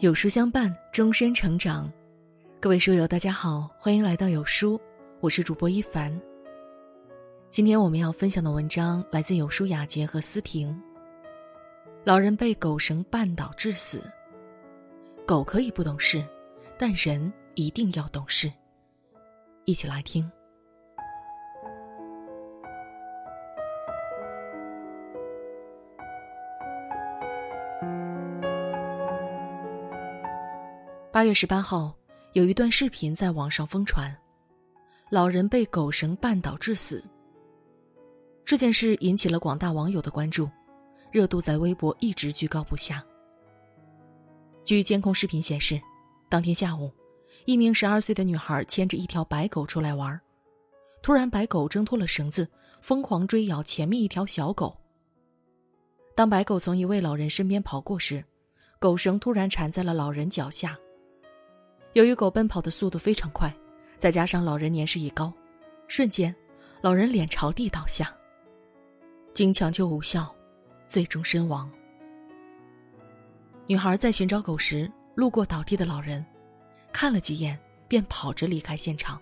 有书相伴，终身成长。各位书友，大家好，欢迎来到有书，我是主播一凡。今天我们要分享的文章来自有书雅洁和思婷。老人被狗绳绊倒致死，狗可以不懂事，但人一定要懂事。一起来听。八月十八号，有一段视频在网上疯传，老人被狗绳绊倒致死。这件事引起了广大网友的关注，热度在微博一直居高不下。据监控视频显示，当天下午，一名十二岁的女孩牵着一条白狗出来玩，突然白狗挣脱了绳子，疯狂追咬前面一条小狗。当白狗从一位老人身边跑过时，狗绳突然缠在了老人脚下。由于狗奔跑的速度非常快，再加上老人年事已高，瞬间，老人脸朝地倒下。经抢救无效，最终身亡。女孩在寻找狗时路过倒地的老人，看了几眼便跑着离开现场。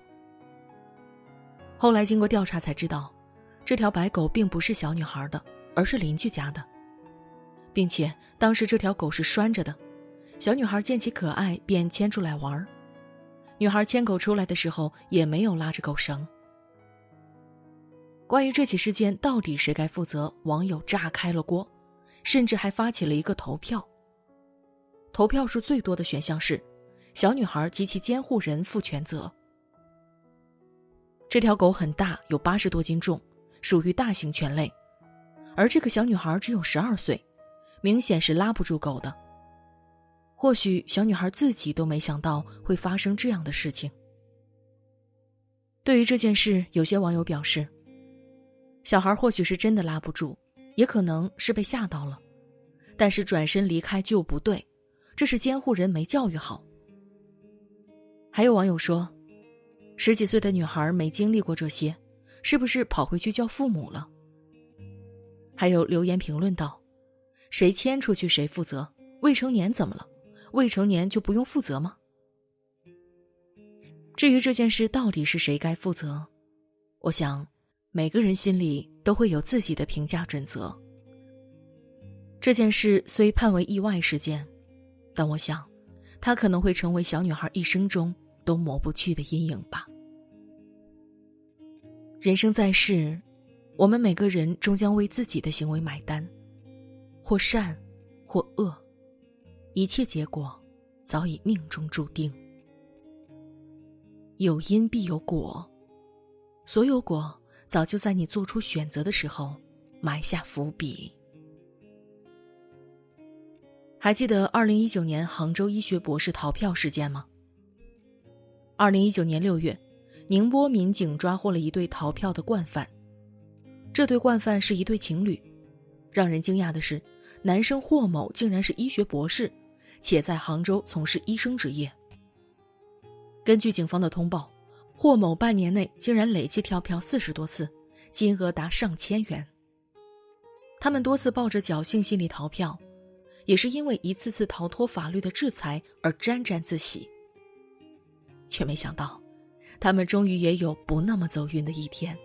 后来经过调查才知道，这条白狗并不是小女孩的，而是邻居家的，并且当时这条狗是拴着的。小女孩见其可爱，便牵出来玩。女孩牵狗出来的时候，也没有拉着狗绳。关于这起事件到底谁该负责，网友炸开了锅，甚至还发起了一个投票。投票数最多的选项是：小女孩及其监护人负全责。这条狗很大，有八十多斤重，属于大型犬类，而这个小女孩只有十二岁，明显是拉不住狗的。或许小女孩自己都没想到会发生这样的事情。对于这件事，有些网友表示，小孩或许是真的拉不住，也可能是被吓到了，但是转身离开就不对，这是监护人没教育好。还有网友说，十几岁的女孩没经历过这些，是不是跑回去叫父母了？还有留言评论道：“谁牵出去谁负责，未成年怎么了？”未成年就不用负责吗？至于这件事到底是谁该负责，我想每个人心里都会有自己的评价准则。这件事虽判为意外事件，但我想，它可能会成为小女孩一生中都抹不去的阴影吧。人生在世，我们每个人终将为自己的行为买单，或善，或恶。一切结果早已命中注定，有因必有果，所有果早就在你做出选择的时候埋下伏笔。还记得二零一九年杭州医学博士逃票事件吗？二零一九年六月，宁波民警抓获了一对逃票的惯犯，这对惯犯是一对情侣。让人惊讶的是，男生霍某竟然是医学博士。且在杭州从事医生职业。根据警方的通报，霍某半年内竟然累计跳票四十多次，金额达上千元。他们多次抱着侥幸心理逃票，也是因为一次次逃脱法律的制裁而沾沾自喜。却没想到，他们终于也有不那么走运的一天。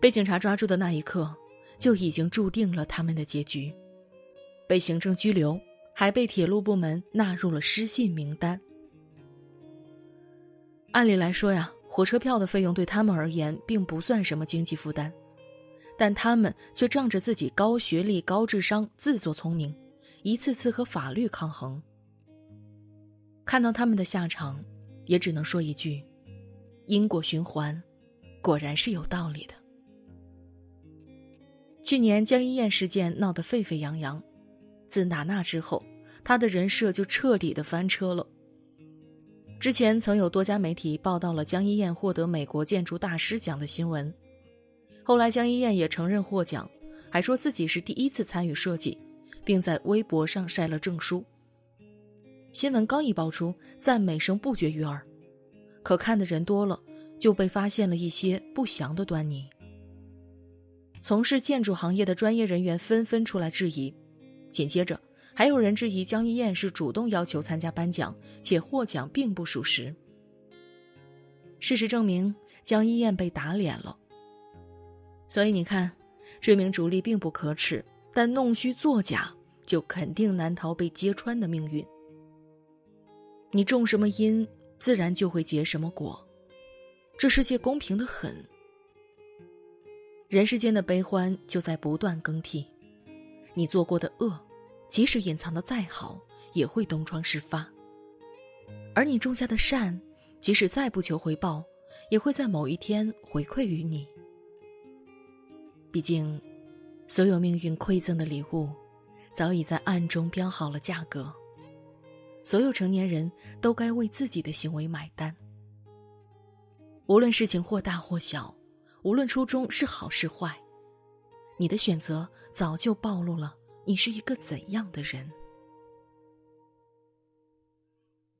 被警察抓住的那一刻，就已经注定了他们的结局，被行政拘留。还被铁路部门纳入了失信名单。按理来说呀，火车票的费用对他们而言并不算什么经济负担，但他们却仗着自己高学历、高智商，自作聪明，一次次和法律抗衡。看到他们的下场，也只能说一句：因果循环，果然是有道理的。去年江一燕事件闹得沸沸扬扬，自打那之后。他的人设就彻底的翻车了。之前曾有多家媒体报道了江一燕获得美国建筑大师奖的新闻，后来江一燕也承认获奖，还说自己是第一次参与设计，并在微博上晒了证书。新闻刚一爆出，赞美声不绝于耳，可看的人多了，就被发现了一些不祥的端倪。从事建筑行业的专业人员纷纷出来质疑，紧接着。还有人质疑江一燕是主动要求参加颁奖，且获奖并不属实。事实证明，江一燕被打脸了。所以你看，追名逐利并不可耻，但弄虚作假就肯定难逃被揭穿的命运。你种什么因，自然就会结什么果。这世界公平的很。人世间的悲欢就在不断更替。你做过的恶，即使隐藏的再好，也会东窗事发；而你种下的善，即使再不求回报，也会在某一天回馈于你。毕竟，所有命运馈赠的礼物，早已在暗中标好了价格。所有成年人都该为自己的行为买单。无论事情或大或小，无论初衷是好是坏，你的选择早就暴露了你是一个怎样的人。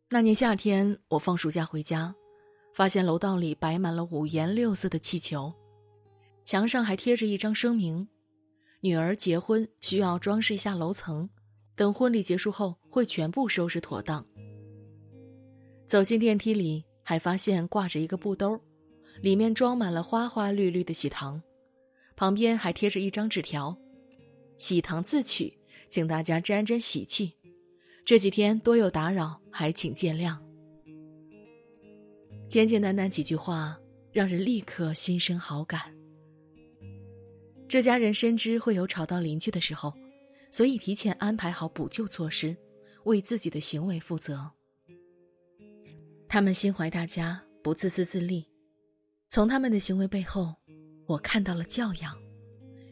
那年夏天，我放暑假回家，发现楼道里摆满了五颜六色的气球，墙上还贴着一张声明：女儿结婚需要装饰一下楼层。等婚礼结束后，会全部收拾妥当。走进电梯里，还发现挂着一个布兜，里面装满了花花绿绿的喜糖，旁边还贴着一张纸条：“喜糖自取，请大家沾沾喜气。这几天多有打扰，还请见谅。”简简单单几句话，让人立刻心生好感。这家人深知会有吵到邻居的时候。所以提前安排好补救措施，为自己的行为负责。他们心怀大家，不自私自利。从他们的行为背后，我看到了教养，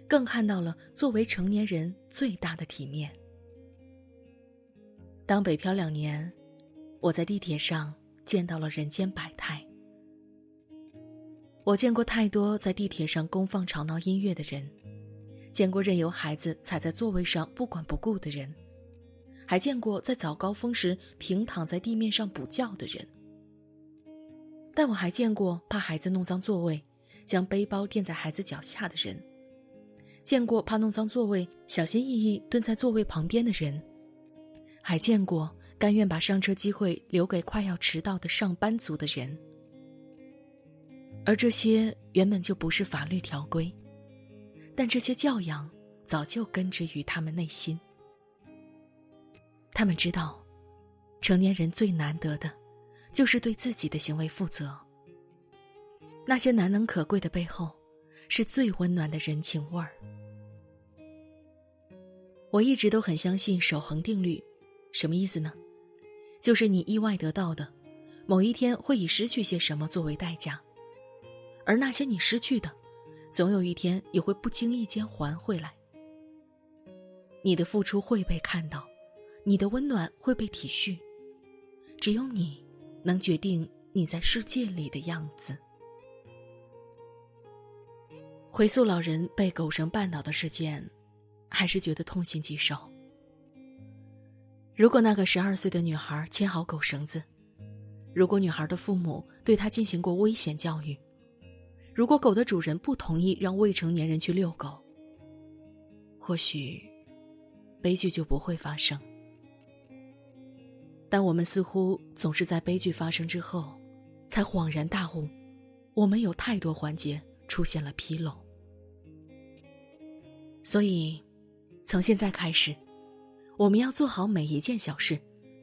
更看到了作为成年人最大的体面。当北漂两年，我在地铁上见到了人间百态。我见过太多在地铁上公放吵闹音乐的人。见过任由孩子踩在座位上不管不顾的人，还见过在早高峰时平躺在地面上补觉的人。但我还见过怕孩子弄脏座位，将背包垫在孩子脚下的人；见过怕弄脏座位，小心翼翼蹲在座位旁边的人；还见过甘愿把上车机会留给快要迟到的上班族的人。而这些原本就不是法律条规。但这些教养早就根植于他们内心。他们知道，成年人最难得的，就是对自己的行为负责。那些难能可贵的背后，是最温暖的人情味儿。我一直都很相信守恒定律，什么意思呢？就是你意外得到的，某一天会以失去些什么作为代价，而那些你失去的。总有一天也会不经意间还回来。你的付出会被看到，你的温暖会被体恤。只有你能决定你在世界里的样子。回溯老人被狗绳绊倒的事件，还是觉得痛心疾首。如果那个十二岁的女孩牵好狗绳子，如果女孩的父母对她进行过危险教育。如果狗的主人不同意让未成年人去遛狗，或许悲剧就不会发生。但我们似乎总是在悲剧发生之后，才恍然大悟，我们有太多环节出现了纰漏。所以，从现在开始，我们要做好每一件小事，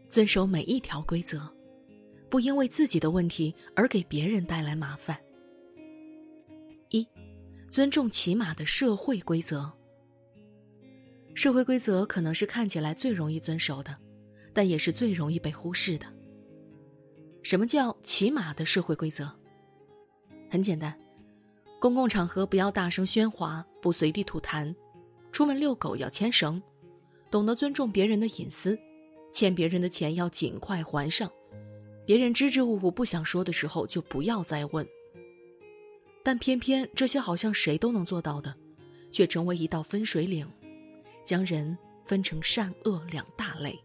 遵守每一条规则，不因为自己的问题而给别人带来麻烦。一，尊重起码的社会规则。社会规则可能是看起来最容易遵守的，但也是最容易被忽视的。什么叫起码的社会规则？很简单，公共场合不要大声喧哗，不随地吐痰，出门遛狗要牵绳，懂得尊重别人的隐私，欠别人的钱要尽快还上，别人支支吾吾不想说的时候就不要再问。但偏偏这些好像谁都能做到的，却成为一道分水岭，将人分成善恶两大类。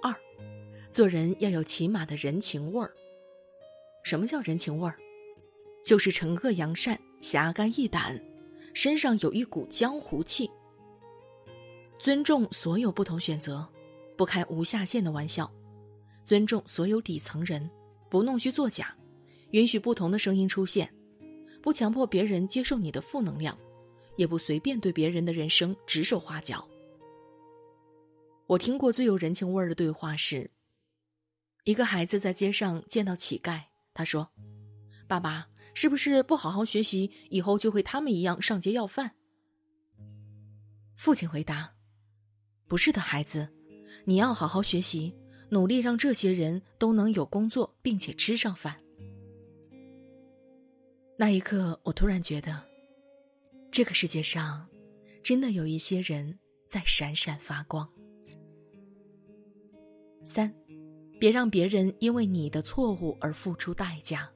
二，做人要有起码的人情味儿。什么叫人情味儿？就是惩恶扬善、侠肝义胆，身上有一股江湖气。尊重所有不同选择，不开无下限的玩笑，尊重所有底层人，不弄虚作假，允许不同的声音出现，不强迫别人接受你的负能量，也不随便对别人的人生指手画脚。我听过最有人情味儿的对话是：一个孩子在街上见到乞丐，他说：“爸爸，是不是不好好学习，以后就会他们一样上街要饭？”父亲回答：“不是的，孩子，你要好好学习，努力让这些人都能有工作，并且吃上饭。”那一刻，我突然觉得，这个世界上，真的有一些人在闪闪发光。三，别让别人因为你的错误而付出代价。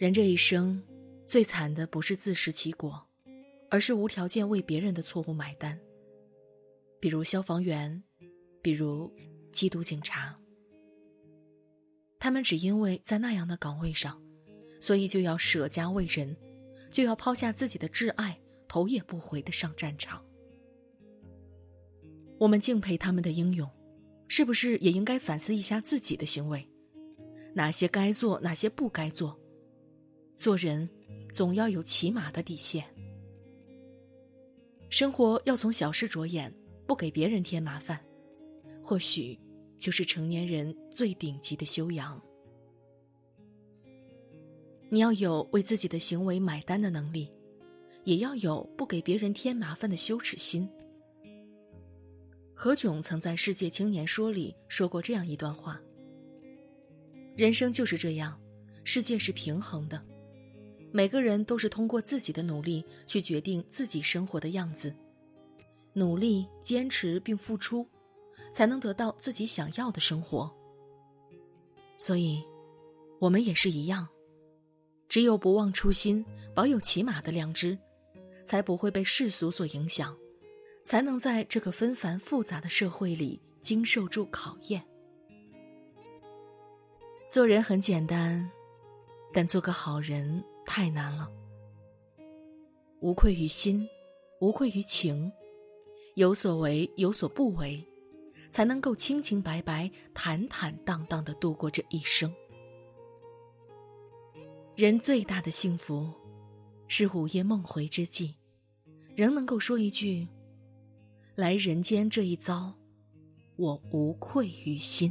人这一生，最惨的不是自食其果，而是无条件为别人的错误买单。比如消防员，比如缉毒警察，他们只因为在那样的岗位上，所以就要舍家为人，就要抛下自己的挚爱，头也不回的上战场。我们敬佩他们的英勇，是不是也应该反思一下自己的行为？哪些该做，哪些不该做？做人总要有起码的底线。生活要从小事着眼，不给别人添麻烦，或许就是成年人最顶级的修养。你要有为自己的行为买单的能力，也要有不给别人添麻烦的羞耻心。何炅曾在《世界青年说》里说过这样一段话：“人生就是这样，世界是平衡的，每个人都是通过自己的努力去决定自己生活的样子，努力、坚持并付出，才能得到自己想要的生活。所以，我们也是一样，只有不忘初心，保有起码的良知，才不会被世俗所影响。”才能在这个纷繁复杂的社会里经受住考验。做人很简单，但做个好人太难了。无愧于心，无愧于情，有所为有所不为，才能够清清白白、坦坦荡荡的度过这一生。人最大的幸福，是午夜梦回之际，仍能够说一句。来人间这一遭，我无愧于心。